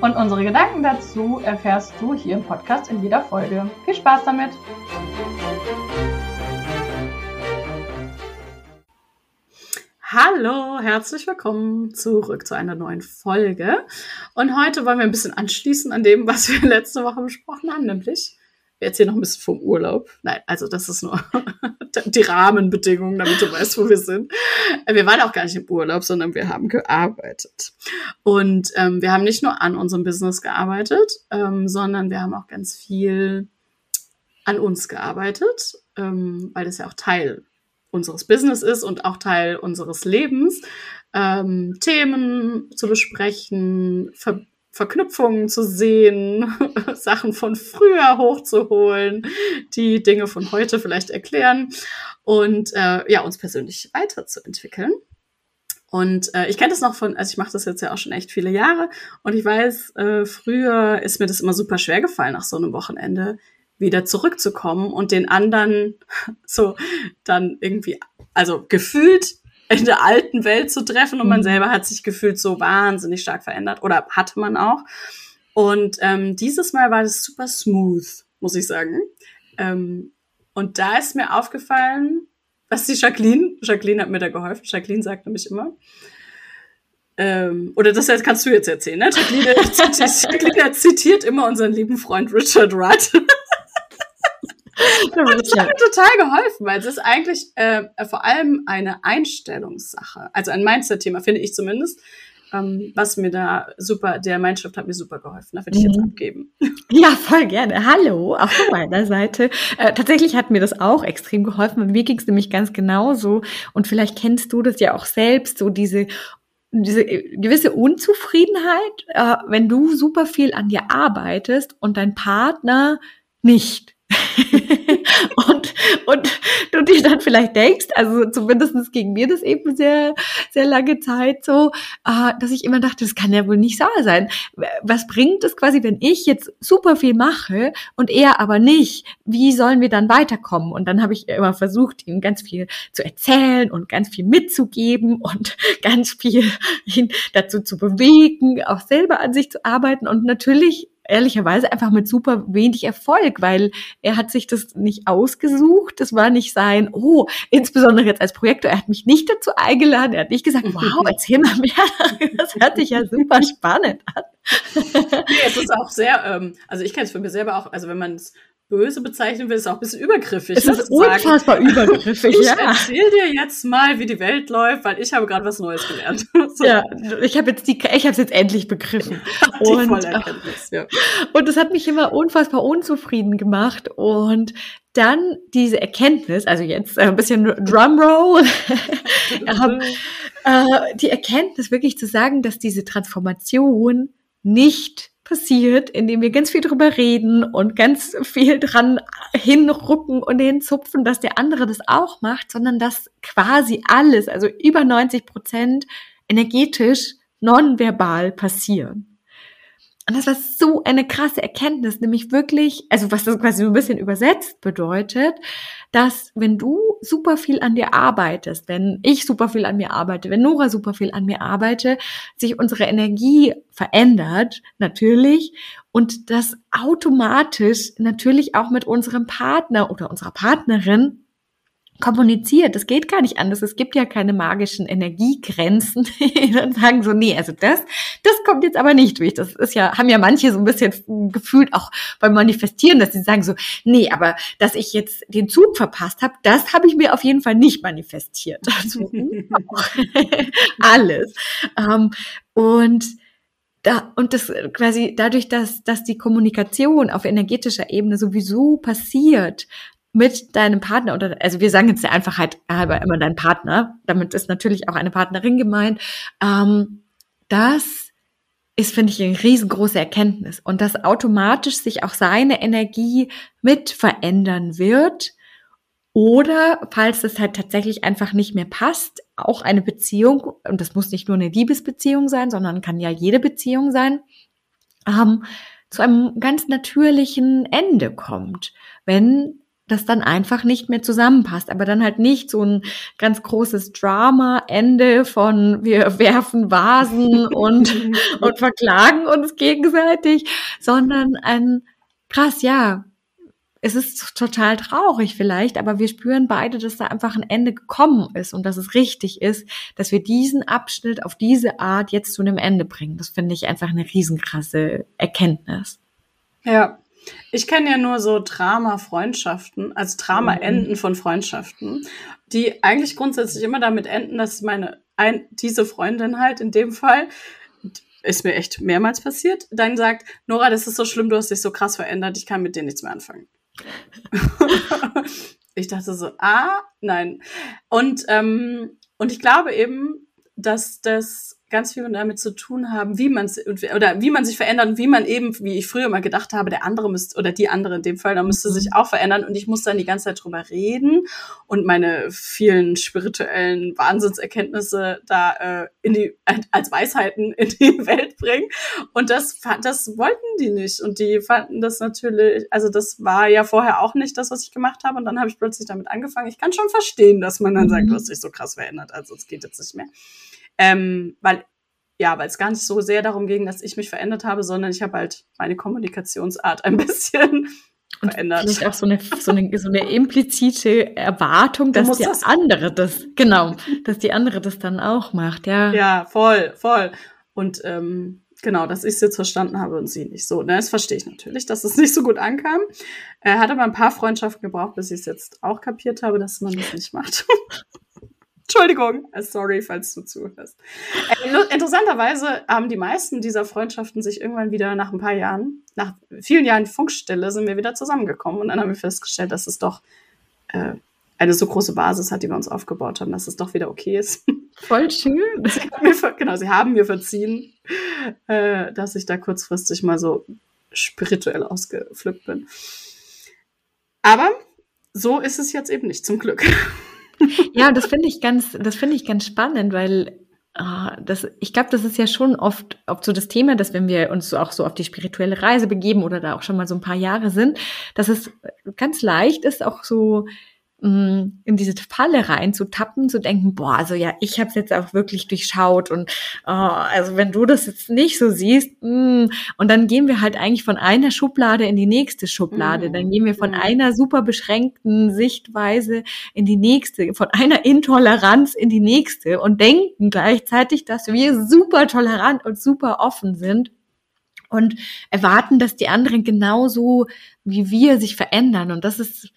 Und unsere Gedanken dazu erfährst du hier im Podcast in jeder Folge. Viel Spaß damit! Hallo, herzlich willkommen zurück zu einer neuen Folge. Und heute wollen wir ein bisschen anschließen an dem, was wir letzte Woche besprochen haben, nämlich wir erzählen noch ein bisschen vom Urlaub. Nein, also das ist nur die Rahmenbedingungen, damit du weißt, wo wir sind. Wir waren auch gar nicht im Urlaub, sondern wir haben gearbeitet. Und ähm, wir haben nicht nur an unserem Business gearbeitet, ähm, sondern wir haben auch ganz viel an uns gearbeitet, ähm, weil das ja auch Teil unseres Business ist und auch Teil unseres Lebens. Ähm, Themen zu besprechen, Ver Verknüpfungen zu sehen, Sachen von früher hochzuholen, die Dinge von heute vielleicht erklären und äh, ja, uns persönlich weiterzuentwickeln. Und äh, ich kenne das noch von, also ich mache das jetzt ja auch schon echt viele Jahre und ich weiß, äh, früher ist mir das immer super schwer gefallen, nach so einem Wochenende wieder zurückzukommen und den anderen so dann irgendwie, also gefühlt in der alten Welt zu treffen und man mhm. selber hat sich gefühlt so wahnsinnig stark verändert oder hatte man auch. Und ähm, dieses Mal war das super smooth, muss ich sagen. Ähm, und da ist mir aufgefallen, was die Jacqueline, Jacqueline hat mir da geholfen, Jacqueline sagt nämlich immer, ähm, oder das kannst du jetzt erzählen, ne? Jacqueline, Jacqueline zitiert immer unseren lieben Freund Richard Rudd. Und das hat mir total geholfen, weil es ist eigentlich äh, vor allem eine Einstellungssache, also ein Mindset-Thema, finde ich zumindest. Ähm, was mir da super, der Mindshift hat mir super geholfen. Da würde ich jetzt mhm. abgeben. Ja, voll gerne. Hallo, auch von meiner Seite. Äh, tatsächlich hat mir das auch extrem geholfen. Mir ging es nämlich ganz genauso. Und vielleicht kennst du das ja auch selbst, so diese diese gewisse Unzufriedenheit, äh, wenn du super viel an dir arbeitest und dein Partner nicht. Und, und du dich dann vielleicht denkst, also zumindest ging mir das eben sehr, sehr lange Zeit so, äh, dass ich immer dachte, das kann ja wohl nicht wahr sein. Was bringt es quasi, wenn ich jetzt super viel mache und er aber nicht? Wie sollen wir dann weiterkommen? Und dann habe ich immer versucht, ihm ganz viel zu erzählen und ganz viel mitzugeben und ganz viel ihn dazu zu bewegen, auch selber an sich zu arbeiten. Und natürlich ehrlicherweise einfach mit super wenig Erfolg, weil er hat sich das nicht ausgesucht. Das war nicht sein, oh, insbesondere jetzt als Projektor, er hat mich nicht dazu eingeladen. Er hat nicht gesagt, wow, erzähl mal mehr. Das hört sich ja super spannend an. nee, es ist auch sehr, ähm, also ich kenne es für mich selber auch, also wenn man es böse bezeichnen will, ist auch ein bisschen übergriffig. Es ne, ist unfassbar sagen, übergriffig, ich ja. Ich erzähl dir jetzt mal, wie die Welt läuft, weil ich habe gerade was Neues gelernt. so. Ja, ich habe jetzt die, ich habe es jetzt endlich begriffen. und, ja. und das hat mich immer unfassbar unzufrieden gemacht und dann diese Erkenntnis, also jetzt ein bisschen Drumroll, äh, die Erkenntnis wirklich zu sagen, dass diese Transformation nicht passiert, indem wir ganz viel drüber reden und ganz viel dran hinrucken und hinzupfen, dass der andere das auch macht, sondern dass quasi alles, also über 90 Prozent energetisch nonverbal passieren. Und das war so eine krasse Erkenntnis, nämlich wirklich, also was das quasi so ein bisschen übersetzt bedeutet, dass wenn du super viel an dir arbeitest, wenn ich super viel an mir arbeite, wenn Nora super viel an mir arbeite, sich unsere Energie verändert, natürlich, und das automatisch natürlich auch mit unserem Partner oder unserer Partnerin kommuniziert. Das geht gar nicht anders. Es gibt ja keine magischen Energiegrenzen, die dann sagen so, nee, also das, das kommt jetzt aber nicht durch. Das ist ja, haben ja manche so ein bisschen gefühlt auch beim Manifestieren, dass sie sagen so, nee, aber dass ich jetzt den Zug verpasst habe, das habe ich mir auf jeden Fall nicht manifestiert. Also, alles. Ähm, und da, und das quasi dadurch, dass, dass die Kommunikation auf energetischer Ebene sowieso passiert, mit deinem Partner oder also wir sagen jetzt der Einfachheit halber immer dein Partner, damit ist natürlich auch eine Partnerin gemeint, ähm, dass ist, finde ich, eine riesengroße Erkenntnis. Und dass automatisch sich auch seine Energie mit verändern wird. Oder falls es halt tatsächlich einfach nicht mehr passt, auch eine Beziehung, und das muss nicht nur eine Liebesbeziehung sein, sondern kann ja jede Beziehung sein, ähm, zu einem ganz natürlichen Ende kommt, wenn das dann einfach nicht mehr zusammenpasst. Aber dann halt nicht so ein ganz großes Drama-Ende von wir werfen Vasen und, und verklagen uns gegenseitig, sondern ein krass, ja, es ist total traurig vielleicht, aber wir spüren beide, dass da einfach ein Ende gekommen ist und dass es richtig ist, dass wir diesen Abschnitt auf diese Art jetzt zu einem Ende bringen. Das finde ich einfach eine riesenkrasse Erkenntnis. Ja, ich kenne ja nur so Drama-Freundschaften, also Drama-Enden von Freundschaften, die eigentlich grundsätzlich immer damit enden, dass meine, ein, diese Freundin halt in dem Fall, ist mir echt mehrmals passiert, dann sagt, Nora, das ist so schlimm, du hast dich so krass verändert, ich kann mit dir nichts mehr anfangen. ich dachte so, ah, nein. Und, ähm, und ich glaube eben, dass das ganz viel damit zu tun haben, wie man oder wie man sich verändert und wie man eben, wie ich früher mal gedacht habe, der andere müsste oder die andere in dem Fall, da müsste mhm. sich auch verändern und ich muss dann die ganze Zeit drüber reden und meine vielen spirituellen Wahnsinnserkenntnisse da äh, in die als Weisheiten in die Welt bringen und das das wollten die nicht und die fanden das natürlich, also das war ja vorher auch nicht das, was ich gemacht habe und dann habe ich plötzlich damit angefangen. Ich kann schon verstehen, dass man dann mhm. sagt, du hast dich so krass verändert, also es geht jetzt nicht mehr. Ähm, weil ja, weil es gar nicht so sehr darum ging, dass ich mich verändert habe, sondern ich habe halt meine Kommunikationsart ein bisschen und verändert. Vielleicht auch so eine, so eine, so eine implizite Erwartung, dass die das andere das, genau, dass die andere das dann auch macht, ja. Ja, voll, voll. Und ähm, genau, dass ich es jetzt verstanden habe und sie nicht so. Ne, das verstehe ich natürlich, dass es nicht so gut ankam. Er hat aber ein paar Freundschaften gebraucht, bis ich es jetzt auch kapiert habe, dass man das nicht macht. Entschuldigung, äh, sorry, falls du zuhörst. Äh, interessanterweise haben die meisten dieser Freundschaften sich irgendwann wieder nach ein paar Jahren, nach vielen Jahren Funkstille, sind wir wieder zusammengekommen und dann haben wir festgestellt, dass es doch äh, eine so große Basis hat, die wir uns aufgebaut haben, dass es doch wieder okay ist. Voll schön. Sie mir, genau, sie haben mir verziehen, äh, dass ich da kurzfristig mal so spirituell ausgepflückt bin. Aber so ist es jetzt eben nicht, zum Glück. Ja, das finde ich ganz, das finde ich ganz spannend, weil ah, das, ich glaube, das ist ja schon oft, oft so das Thema, dass wenn wir uns auch so auf die spirituelle Reise begeben oder da auch schon mal so ein paar Jahre sind, dass es ganz leicht ist, auch so in diese Falle rein zu tappen, zu denken, boah, also ja, ich habe es jetzt auch wirklich durchschaut und oh, also wenn du das jetzt nicht so siehst, mm, und dann gehen wir halt eigentlich von einer Schublade in die nächste Schublade, mm, dann gehen wir von mm. einer super beschränkten Sichtweise in die nächste, von einer Intoleranz in die nächste und denken gleichzeitig, dass wir super tolerant und super offen sind und erwarten, dass die anderen genauso wie wir sich verändern und das ist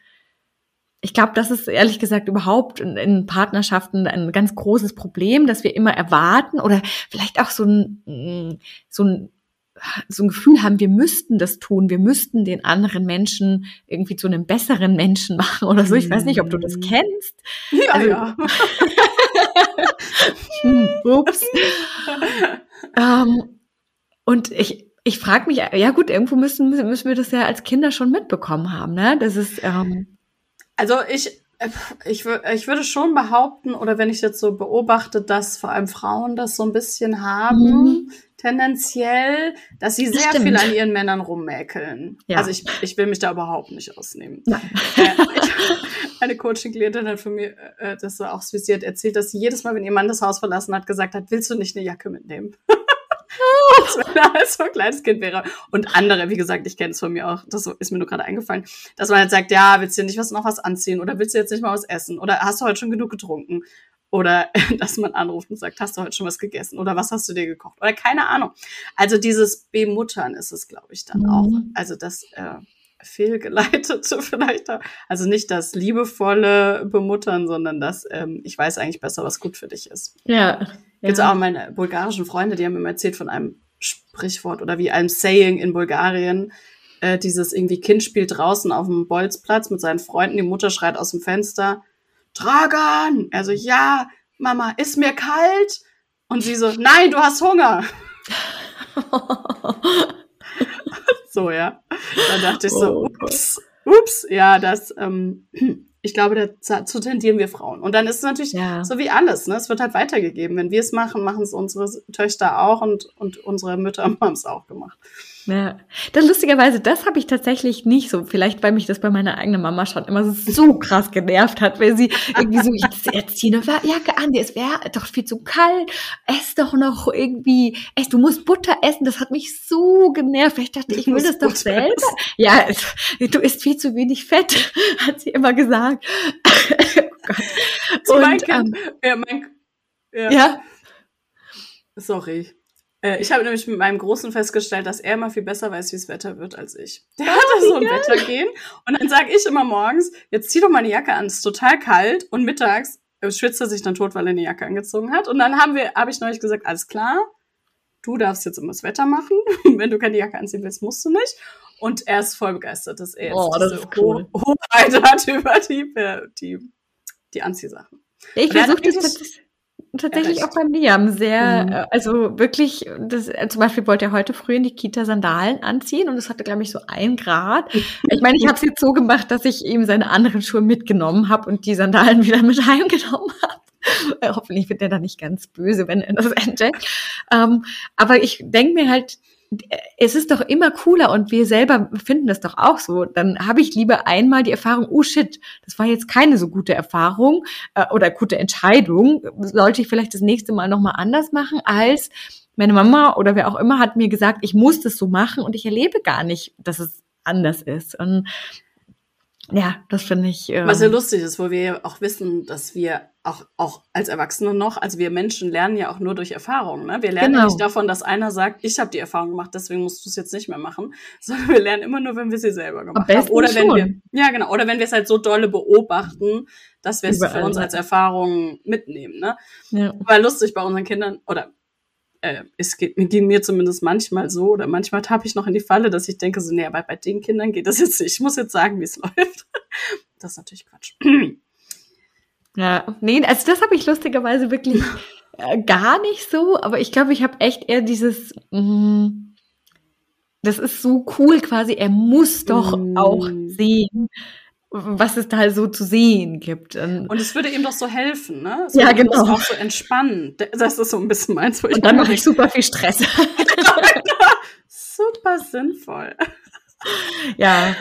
ich glaube, das ist ehrlich gesagt überhaupt in, in, Partnerschaften ein ganz großes Problem, dass wir immer erwarten oder vielleicht auch so ein, so ein so ein Gefühl haben, wir müssten das tun, wir müssten den anderen Menschen irgendwie zu einem besseren Menschen machen oder so. Ich weiß nicht, ob du das kennst. Ja, also, ja. ups. ähm, und ich, ich frage mich, ja gut, irgendwo müssen, müssen wir das ja als Kinder schon mitbekommen haben, ne? Das ist ähm, also ich, ich, ich würde schon behaupten, oder wenn ich jetzt so beobachte, dass vor allem Frauen das so ein bisschen haben, mhm. tendenziell, dass sie sehr Stimmt. viel an ihren Männern rummäkeln. Ja. Also ich, ich will mich da überhaupt nicht ausnehmen. Äh, eine Coaching-Klientin hat von mir, äh, das war auch süß, sie hat erzählt, dass sie jedes Mal, wenn ihr Mann das Haus verlassen hat, gesagt hat, willst du nicht eine Jacke mitnehmen? als wenn er als so ein kleines Kind wäre. Und andere, wie gesagt, ich kenne es von mir auch, das ist mir nur gerade eingefallen, dass man halt sagt, ja, willst du nicht was noch was anziehen oder willst du jetzt nicht mal was essen oder hast du heute schon genug getrunken? Oder dass man anruft und sagt, hast du heute schon was gegessen oder was hast du dir gekocht? Oder keine Ahnung. Also dieses Bemuttern ist es, glaube ich, dann mhm. auch. Also das äh, fehlgeleitete vielleicht. Also nicht das liebevolle Bemuttern, sondern das, ähm, ich weiß eigentlich besser, was gut für dich ist. Ja. Gibt ja. auch meine bulgarischen Freunde, die haben mir erzählt von einem Sprichwort oder wie einem Saying in Bulgarien. Äh, dieses irgendwie Kind spielt draußen auf dem Bolzplatz mit seinen Freunden, die Mutter schreit aus dem Fenster, Dragan! Also ja, Mama, ist mir kalt? Und sie so, nein, du hast Hunger. so, ja. Dann dachte ich so, oh ups, ups, ja, das, ähm, ich glaube, dazu tendieren wir Frauen. Und dann ist es natürlich ja. so wie alles, ne? Es wird halt weitergegeben. Wenn wir es machen, machen es unsere Töchter auch und, und unsere Mütter haben es auch gemacht. Ja, dann lustigerweise, das habe ich tatsächlich nicht so. Vielleicht, weil mich das bei meiner eigenen Mama schon immer so krass genervt hat, weil sie irgendwie so, jetzt, jetzt zieh eine Jacke an, es wäre doch viel zu kalt, ess doch noch irgendwie, ess, du musst Butter essen, das hat mich so genervt. Ich dachte, ich will das doch selber. Ja, du isst viel zu wenig Fett, hat sie immer gesagt. oh Gott. Und, mein kind, ähm, ja, mein, ja. ja. Sorry. Äh, ich habe nämlich mit meinem Großen festgestellt, dass er immer viel besser weiß, wie es Wetter wird als ich. Der hat da so ein Wettergehen. Und dann sage ich immer morgens, jetzt zieh doch mal eine Jacke an, es ist total kalt. Und mittags äh, schwitzt er sich dann tot, weil er eine Jacke angezogen hat. Und dann haben wir, habe ich neulich gesagt, alles klar, du darfst jetzt immer das Wetter machen. Wenn du keine Jacke anziehen willst, musst du nicht. Und er ist voll begeistert, dass er jetzt oh, das diese cool. Hoheit hat über die, äh, die, die Anziehsachen. Ich versuche das tatsächlich auch beim Liam sehr, mhm. Äh, also wirklich, das, äh, zum Beispiel wollte er heute früh in die Kita Sandalen anziehen und es hatte, glaube ich, so ein Grad. Ich meine, ich habe es jetzt so gemacht, dass ich ihm seine anderen Schuhe mitgenommen habe und die Sandalen wieder mit heimgenommen habe. Äh, hoffentlich wird er da nicht ganz böse, wenn er das entdeckt. Ähm, aber ich denke mir halt, es ist doch immer cooler und wir selber finden das doch auch so. Dann habe ich lieber einmal die Erfahrung, oh shit, das war jetzt keine so gute Erfahrung äh, oder gute Entscheidung. Sollte ich vielleicht das nächste Mal nochmal anders machen, als meine Mama oder wer auch immer hat mir gesagt, ich muss das so machen und ich erlebe gar nicht, dass es anders ist. Und ja, das finde ich. Ähm, Was ja lustig ist, wo wir auch wissen, dass wir auch, auch als Erwachsene noch, also wir Menschen lernen ja auch nur durch Erfahrung. Ne? Wir lernen genau. nicht davon, dass einer sagt, ich habe die Erfahrung gemacht, deswegen musst du es jetzt nicht mehr machen, sondern wir lernen immer nur, wenn wir sie selber gemacht haben. Oder wenn schon. wir, ja genau, oder wenn wir es halt so dolle beobachten, dass wir es für uns als Erfahrung mitnehmen. Ne? Ja. War lustig bei unseren Kindern, oder äh, es geht, ging mir zumindest manchmal so oder manchmal tappe ich noch in die Falle, dass ich denke so, nee, aber bei den Kindern geht das jetzt nicht. Ich muss jetzt sagen, wie es läuft. Das ist natürlich Quatsch. Ja, nee, also das habe ich lustigerweise wirklich äh, gar nicht so, aber ich glaube, ich habe echt eher dieses, mh, mm, das ist so cool quasi, er muss doch mm. auch sehen, was es da so zu sehen gibt. Und es würde ihm doch so helfen, ne? So, ja, genau. auch so entspannen. Das ist so ein bisschen meins. Wo Und dann mache ich super viel Stress. super sinnvoll. Ja.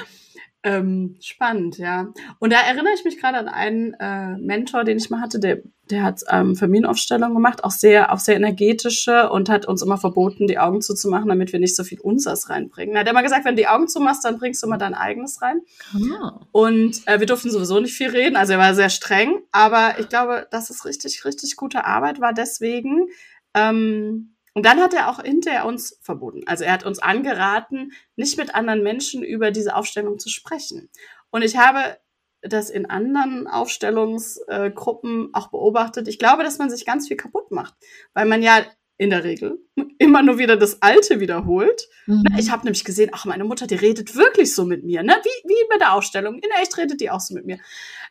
Ähm, spannend, ja. Und da erinnere ich mich gerade an einen äh, Mentor, den ich mal hatte, der, der hat ähm, Familienaufstellungen gemacht, auch sehr, auch sehr energetische und hat uns immer verboten, die Augen zuzumachen, damit wir nicht so viel Unsers reinbringen. Er hat immer gesagt, wenn du die Augen zumachst, dann bringst du immer dein eigenes rein. Oh. Und äh, wir durften sowieso nicht viel reden, also er war sehr streng, aber ich glaube, dass es richtig, richtig gute Arbeit war deswegen, ähm, und dann hat er auch hinterher uns verboten. Also er hat uns angeraten, nicht mit anderen Menschen über diese Aufstellung zu sprechen. Und ich habe das in anderen Aufstellungsgruppen auch beobachtet. Ich glaube, dass man sich ganz viel kaputt macht, weil man ja in der Regel immer nur wieder das Alte wiederholt. Mhm. Ich habe nämlich gesehen, ach, meine Mutter, die redet wirklich so mit mir, ne? Wie, wie bei der Ausstellung. In echt redet die auch so mit mir.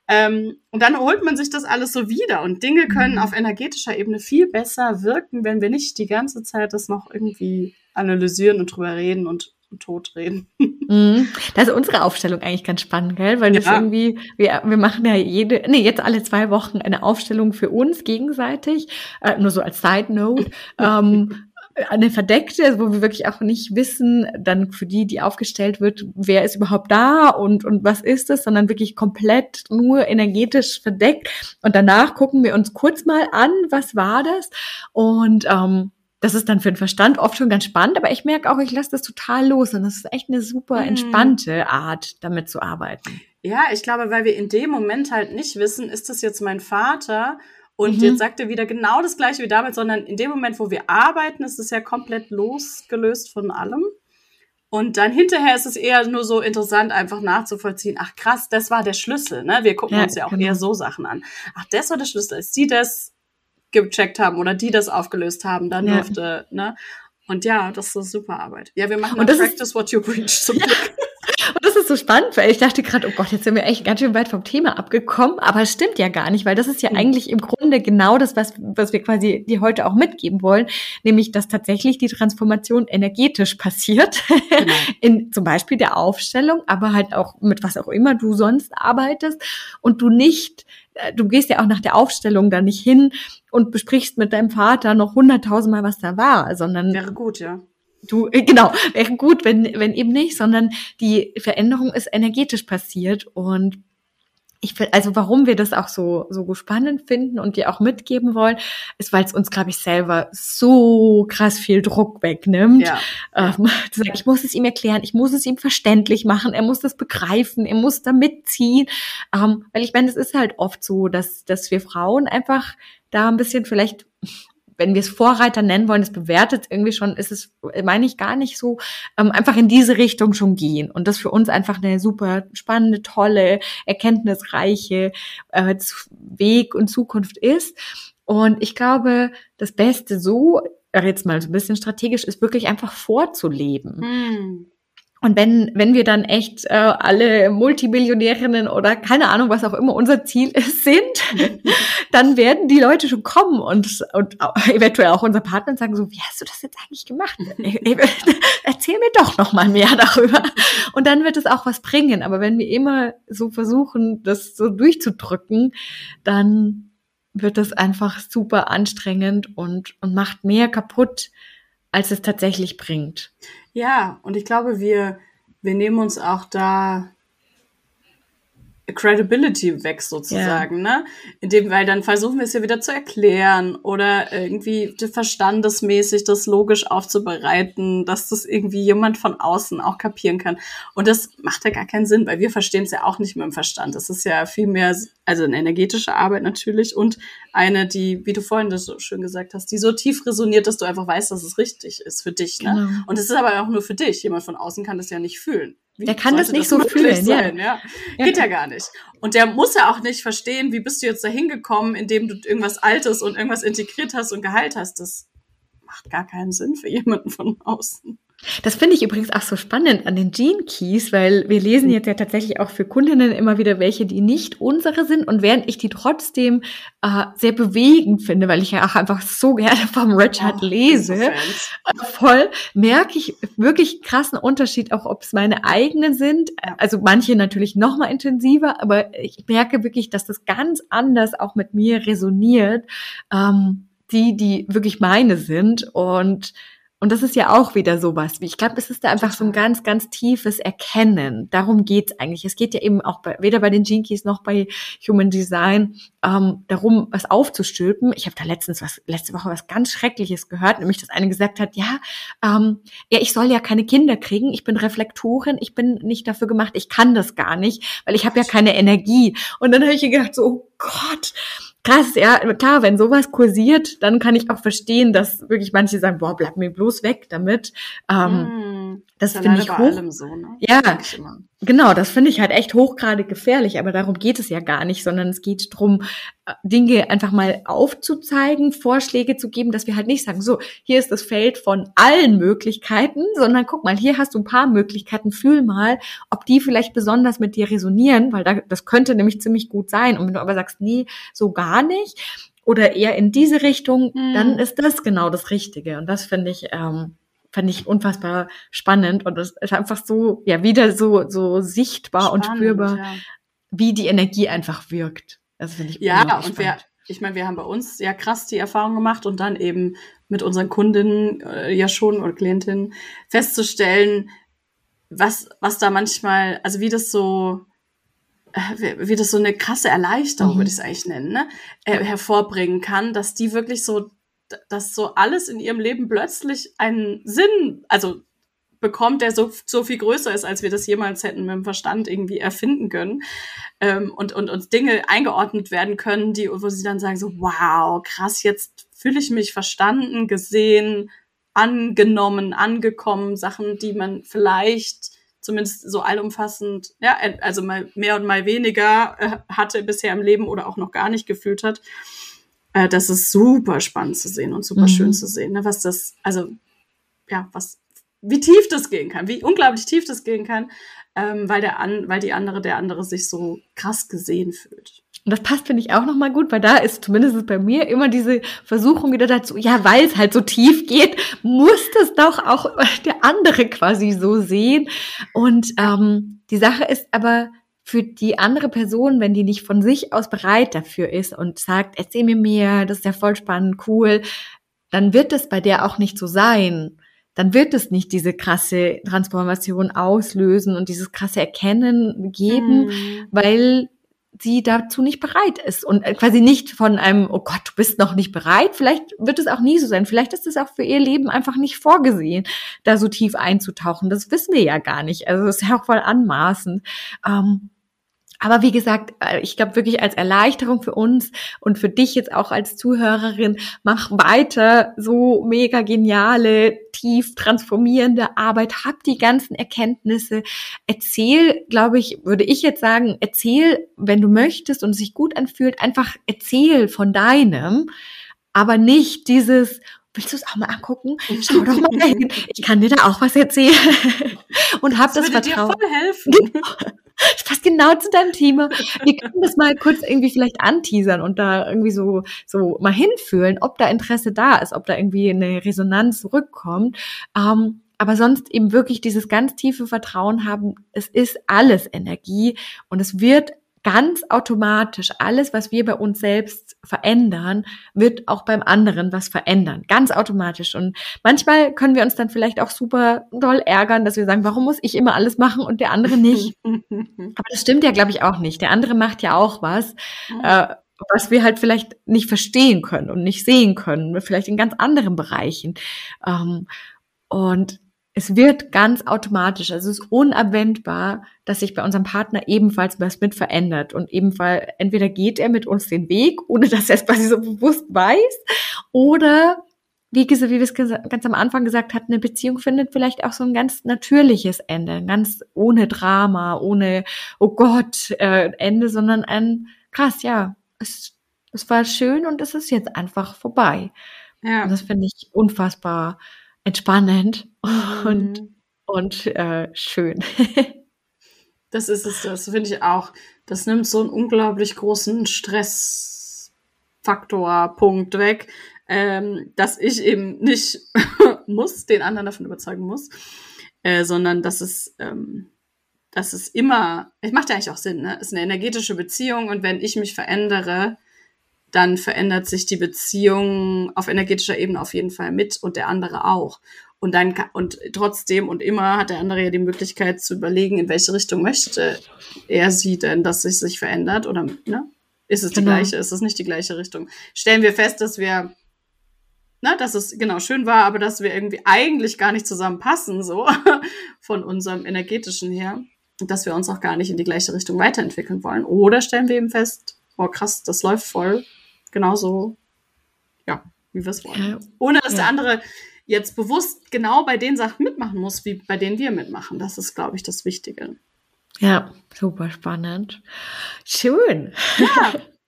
Ähm, und dann holt man sich das alles so wieder und Dinge können mhm. auf energetischer Ebene viel besser wirken, wenn wir nicht die ganze Zeit das noch irgendwie analysieren und drüber reden und, und totreden. Mhm. Das ist unsere Aufstellung eigentlich ganz spannend, gell? Weil ja. irgendwie, wir, wir machen ja jede, nee, jetzt alle zwei Wochen eine Aufstellung für uns gegenseitig, äh, nur so als Side Note. ähm, eine verdeckte, wo wir wirklich auch nicht wissen, dann für die, die aufgestellt wird, wer ist überhaupt da und, und was ist es, sondern wirklich komplett nur energetisch verdeckt. Und danach gucken wir uns kurz mal an, was war das? Und ähm, das ist dann für den Verstand oft schon ganz spannend, aber ich merke auch, ich lasse das total los und das ist echt eine super mhm. entspannte Art, damit zu arbeiten. Ja, ich glaube, weil wir in dem Moment halt nicht wissen, ist das jetzt mein Vater und mhm. jetzt sagt er wieder genau das gleiche wie damals, sondern in dem Moment, wo wir arbeiten, ist es ja komplett losgelöst von allem. Und dann hinterher ist es eher nur so interessant, einfach nachzuvollziehen. Ach krass, das war der Schlüssel. Ne? Wir gucken ja, uns ja auch genau. eher so Sachen an. Ach, das war der Schlüssel. Als die das gecheckt haben oder die das aufgelöst haben, dann ja. durfte, ne? Und ja, das ist super Arbeit. Ja, wir machen und das Practice ist, what you preach zum Glück. Und das ist so spannend, weil ich dachte gerade, oh Gott, jetzt sind wir echt ganz schön weit vom Thema abgekommen. Aber es stimmt ja gar nicht, weil das ist ja eigentlich im Grunde genau das, was, was wir quasi dir heute auch mitgeben wollen. Nämlich, dass tatsächlich die Transformation energetisch passiert. Genau. In zum Beispiel der Aufstellung, aber halt auch mit was auch immer du sonst arbeitest. Und du nicht äh, du gehst ja auch nach der Aufstellung da nicht hin und besprichst mit deinem Vater noch hunderttausendmal, was da war, sondern. Wäre gut, ja. Du, äh, genau, wäre gut, wenn, wenn eben nicht, sondern die Veränderung ist energetisch passiert und ich finde, also warum wir das auch so so spannend finden und dir auch mitgeben wollen, ist, weil es uns, glaube ich, selber so krass viel Druck wegnimmt. Ja. Ähm, zu sagen, ich muss es ihm erklären, ich muss es ihm verständlich machen, er muss das begreifen, er muss da mitziehen. Ähm, weil ich meine, es ist halt oft so, dass dass wir Frauen einfach da ein bisschen vielleicht wenn wir es Vorreiter nennen wollen, das bewertet irgendwie schon, ist es, meine ich, gar nicht so, ähm, einfach in diese Richtung schon gehen. Und das für uns einfach eine super spannende, tolle, erkenntnisreiche äh, Weg und Zukunft ist. Und ich glaube, das Beste so, jetzt mal so ein bisschen strategisch, ist wirklich einfach vorzuleben. Hm. Und wenn, wenn wir dann echt äh, alle Multimillionärinnen oder keine Ahnung, was auch immer unser Ziel ist, sind, dann werden die Leute schon kommen und, und eventuell auch unser Partner sagen so, wie hast du das jetzt eigentlich gemacht? Erzähl mir doch noch mal mehr darüber. Und dann wird es auch was bringen. Aber wenn wir immer so versuchen, das so durchzudrücken, dann wird das einfach super anstrengend und, und macht mehr kaputt, als es tatsächlich bringt. Ja, und ich glaube, wir, wir nehmen uns auch da Credibility weg sozusagen, ja. ne? Indem, weil dann versuchen wir es ja wieder zu erklären oder irgendwie verstandesmäßig das logisch aufzubereiten, dass das irgendwie jemand von außen auch kapieren kann. Und das macht ja gar keinen Sinn, weil wir verstehen es ja auch nicht mit dem Verstand. Das ist ja viel mehr, also eine energetische Arbeit natürlich und eine, die, wie du vorhin das so schön gesagt hast, die so tief resoniert, dass du einfach weißt, dass es richtig ist für dich, ne? Genau. Und es ist aber auch nur für dich. Jemand von außen kann das ja nicht fühlen. Wie der kann das nicht das so fühlen, sein, ja. ja. Geht ja gar nicht. Und der muss ja auch nicht verstehen, wie bist du jetzt da hingekommen, indem du irgendwas Altes und irgendwas integriert hast und geheilt hast. Das macht gar keinen Sinn für jemanden von außen. Das finde ich übrigens auch so spannend an den Gene Keys, weil wir lesen jetzt ja tatsächlich auch für Kundinnen immer wieder welche, die nicht unsere sind. Und während ich die trotzdem äh, sehr bewegend finde, weil ich ja auch einfach so gerne vom Richard oh, lese, äh, voll merke ich wirklich krassen Unterschied, auch ob es meine eigenen sind, also manche natürlich noch mal intensiver, aber ich merke wirklich, dass das ganz anders auch mit mir resoniert, ähm, die, die wirklich meine sind. Und und das ist ja auch wieder sowas. Ich glaube, es ist da einfach so ein ganz, ganz tiefes Erkennen. Darum geht's eigentlich. Es geht ja eben auch bei, weder bei den Jinkies noch bei Human Design ähm, darum, was aufzustülpen. Ich habe da letztens was, letzte Woche was ganz Schreckliches gehört, nämlich dass eine gesagt hat, ja, ähm, ja, ich soll ja keine Kinder kriegen. Ich bin Reflektorin. Ich bin nicht dafür gemacht. Ich kann das gar nicht, weil ich habe ja keine Energie. Und dann habe ich gedacht, so, oh Gott krass, ja, klar, wenn sowas kursiert, dann kann ich auch verstehen, dass wirklich manche sagen, boah, bleib mir bloß weg damit. Ähm, mm, das finde ich hoch. So, ne? Ja, genau, das finde ich halt echt hochgradig gefährlich, aber darum geht es ja gar nicht, sondern es geht drum, äh, Dinge einfach mal aufzuzeigen, Vorschläge zu geben, dass wir halt nicht sagen, so, hier ist das Feld von allen Möglichkeiten, sondern guck mal, hier hast du ein paar Möglichkeiten, fühl mal, ob die vielleicht besonders mit dir resonieren, weil da, das könnte nämlich ziemlich gut sein. Und wenn du aber sagst, nee, so gar nicht, oder eher in diese Richtung, mhm. dann ist das genau das Richtige. Und das finde ich, ähm, fand ich unfassbar spannend und es ist einfach so, ja, wieder so, so sichtbar spannend, und spürbar, ja. wie die Energie einfach wirkt. Das finde ich Ja, und wir, ich meine, wir haben bei uns ja krass die Erfahrung gemacht und dann eben mit unseren Kundinnen äh, ja schon oder Klientinnen festzustellen, was, was da manchmal, also wie das so, äh, wie das so eine krasse Erleichterung, mhm. würde ich es eigentlich nennen, ne? Äh, hervorbringen kann, dass die wirklich so, dass so alles in ihrem Leben plötzlich einen Sinn, also bekommt, der so, so viel größer ist, als wir das jemals hätten mit dem Verstand irgendwie erfinden können. Ähm, und, und, und Dinge eingeordnet werden können, die, wo sie dann sagen so, wow, krass, jetzt fühle ich mich verstanden, gesehen, angenommen, angekommen, Sachen, die man vielleicht zumindest so allumfassend, ja, also mal mehr und mal weniger äh, hatte bisher im Leben oder auch noch gar nicht gefühlt hat. Äh, das ist super spannend zu sehen und super mhm. schön zu sehen, ne, was das, also ja, was wie tief das gehen kann, wie unglaublich tief das gehen kann, ähm, weil, der an, weil die andere, der andere sich so krass gesehen fühlt. Und das passt, finde ich, auch nochmal gut, weil da ist zumindest bei mir immer diese Versuchung wieder dazu, ja, weil es halt so tief geht, muss das doch auch der andere quasi so sehen. Und ähm, die Sache ist aber, für die andere Person, wenn die nicht von sich aus bereit dafür ist und sagt, erzähl mir mehr, das ist ja voll spannend, cool, dann wird es bei der auch nicht so sein. Dann wird es nicht diese krasse Transformation auslösen und dieses krasse Erkennen geben, mhm. weil sie dazu nicht bereit ist und äh, quasi nicht von einem, oh Gott, du bist noch nicht bereit. Vielleicht wird es auch nie so sein. Vielleicht ist es auch für ihr Leben einfach nicht vorgesehen, da so tief einzutauchen. Das wissen wir ja gar nicht. Also es ist ja auch voll anmaßend. Ähm, aber wie gesagt, äh, ich glaube wirklich als Erleichterung für uns und für dich jetzt auch als Zuhörerin, mach weiter so mega geniale, tief transformierende Arbeit, hab die ganzen Erkenntnisse, erzähl, glaube ich, würde ich jetzt sagen, erzähl, wenn du möchtest und es sich gut anfühlt, einfach erzähl von deinem, aber nicht dieses, willst du es auch mal angucken? Schau doch mal hin. Ich kann dir da auch was erzählen. Und hab das, das Vertrauen. Dir voll helfen. Das passt genau zu deinem Thema. Wir können das mal kurz irgendwie vielleicht anteasern und da irgendwie so, so mal hinfühlen, ob da Interesse da ist, ob da irgendwie eine Resonanz zurückkommt. Ähm, aber sonst eben wirklich dieses ganz tiefe Vertrauen haben, es ist alles Energie und es wird ganz automatisch alles, was wir bei uns selbst verändern, wird auch beim anderen was verändern. Ganz automatisch. Und manchmal können wir uns dann vielleicht auch super doll ärgern, dass wir sagen, warum muss ich immer alles machen und der andere nicht? Aber das stimmt ja, glaube ich, auch nicht. Der andere macht ja auch was. Äh, was wir halt vielleicht nicht verstehen können und nicht sehen können, vielleicht in ganz anderen Bereichen. Ähm, und es wird ganz automatisch, also es ist unabwendbar, dass sich bei unserem Partner ebenfalls was mit verändert und ebenfalls entweder geht er mit uns den Weg, ohne dass er es quasi so bewusst weiß, oder wie, wie wir es ganz am Anfang gesagt hatten, eine Beziehung findet vielleicht auch so ein ganz natürliches Ende, ganz ohne Drama, ohne oh Gott äh, Ende, sondern ein krass, ja, es, es war schön und es ist jetzt einfach vorbei. Ja. Und das finde ich unfassbar entspannend mhm. und, und äh, schön. das ist es, das finde ich auch. Das nimmt so einen unglaublich großen Stressfaktor, Punkt weg, ähm, dass ich eben nicht muss, den anderen davon überzeugen muss, äh, sondern dass es, ähm, dass es immer, es macht ja eigentlich auch Sinn, ne? Es ist eine energetische Beziehung und wenn ich mich verändere, dann verändert sich die Beziehung auf energetischer Ebene auf jeden Fall mit und der andere auch. Und dann und trotzdem und immer hat der andere ja die Möglichkeit zu überlegen, in welche Richtung möchte er sie denn, dass sich sich verändert oder ne? Ist es die genau. gleiche? Ist es nicht die gleiche Richtung? Stellen wir fest, dass wir na, dass es genau schön war, aber dass wir irgendwie eigentlich gar nicht zusammenpassen, so von unserem energetischen her, dass wir uns auch gar nicht in die gleiche Richtung weiterentwickeln wollen. Oder stellen wir eben fest, oh krass, das läuft voll, genauso, ja, wie wir es wollen. Ja. Ohne dass ja. der andere jetzt bewusst genau bei den Sachen mitmachen muss, wie bei denen wir mitmachen. Das ist, glaube ich, das Wichtige. Ja, super spannend. Schön. Ja.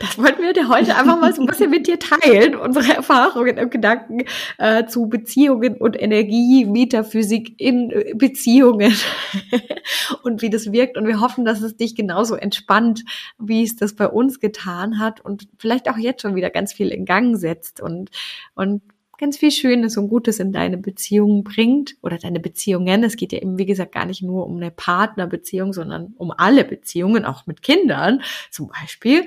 Das wollten wir dir heute einfach mal so ein bisschen mit dir teilen, unsere Erfahrungen und Gedanken äh, zu Beziehungen und Energie, Metaphysik in äh, Beziehungen und wie das wirkt. Und wir hoffen, dass es dich genauso entspannt, wie es das bei uns getan hat und vielleicht auch jetzt schon wieder ganz viel in Gang setzt und, und ganz viel Schönes und Gutes in deine Beziehungen bringt oder deine Beziehungen. Es geht ja eben, wie gesagt, gar nicht nur um eine Partnerbeziehung, sondern um alle Beziehungen, auch mit Kindern zum Beispiel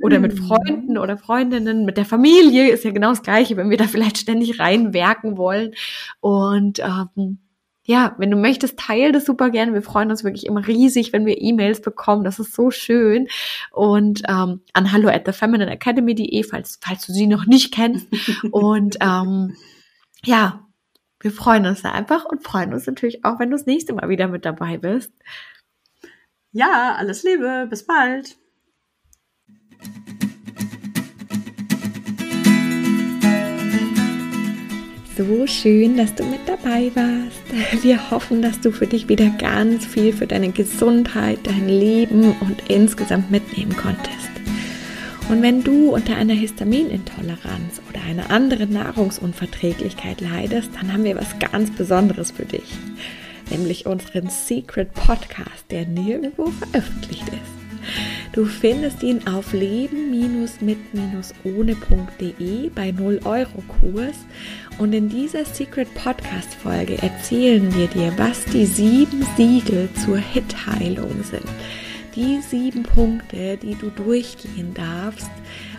oder mit mhm. Freunden oder Freundinnen, mit der Familie ist ja genau das Gleiche, wenn wir da vielleicht ständig reinwerken wollen. Und ähm, ja, wenn du möchtest, teile das super gerne. Wir freuen uns wirklich immer riesig, wenn wir E-Mails bekommen. Das ist so schön. Und ähm, an hallo at the feminine academy.de, falls, falls du sie noch nicht kennst. Und ähm, ja, wir freuen uns da einfach und freuen uns natürlich auch, wenn du das nächste Mal wieder mit dabei bist. Ja, alles Liebe. Bis bald. So schön, dass du mit dabei warst. Wir hoffen, dass du für dich wieder ganz viel für deine Gesundheit, dein Leben und insgesamt mitnehmen konntest. Und wenn du unter einer Histaminintoleranz oder einer anderen Nahrungsunverträglichkeit leidest, dann haben wir was ganz Besonderes für dich, nämlich unseren Secret Podcast, der nirgendwo veröffentlicht ist. Du findest ihn auf leben-mit-ohne.de bei 0 Euro Kurs und in dieser Secret Podcast Folge erzählen wir dir, was die sieben Siegel zur Hit-Heilung sind. Die sieben Punkte, die du durchgehen darfst,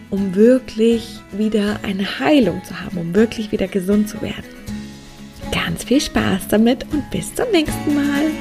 um wirklich wieder eine Heilung zu haben, um wirklich wieder gesund zu werden. Ganz viel Spaß damit und bis zum nächsten Mal.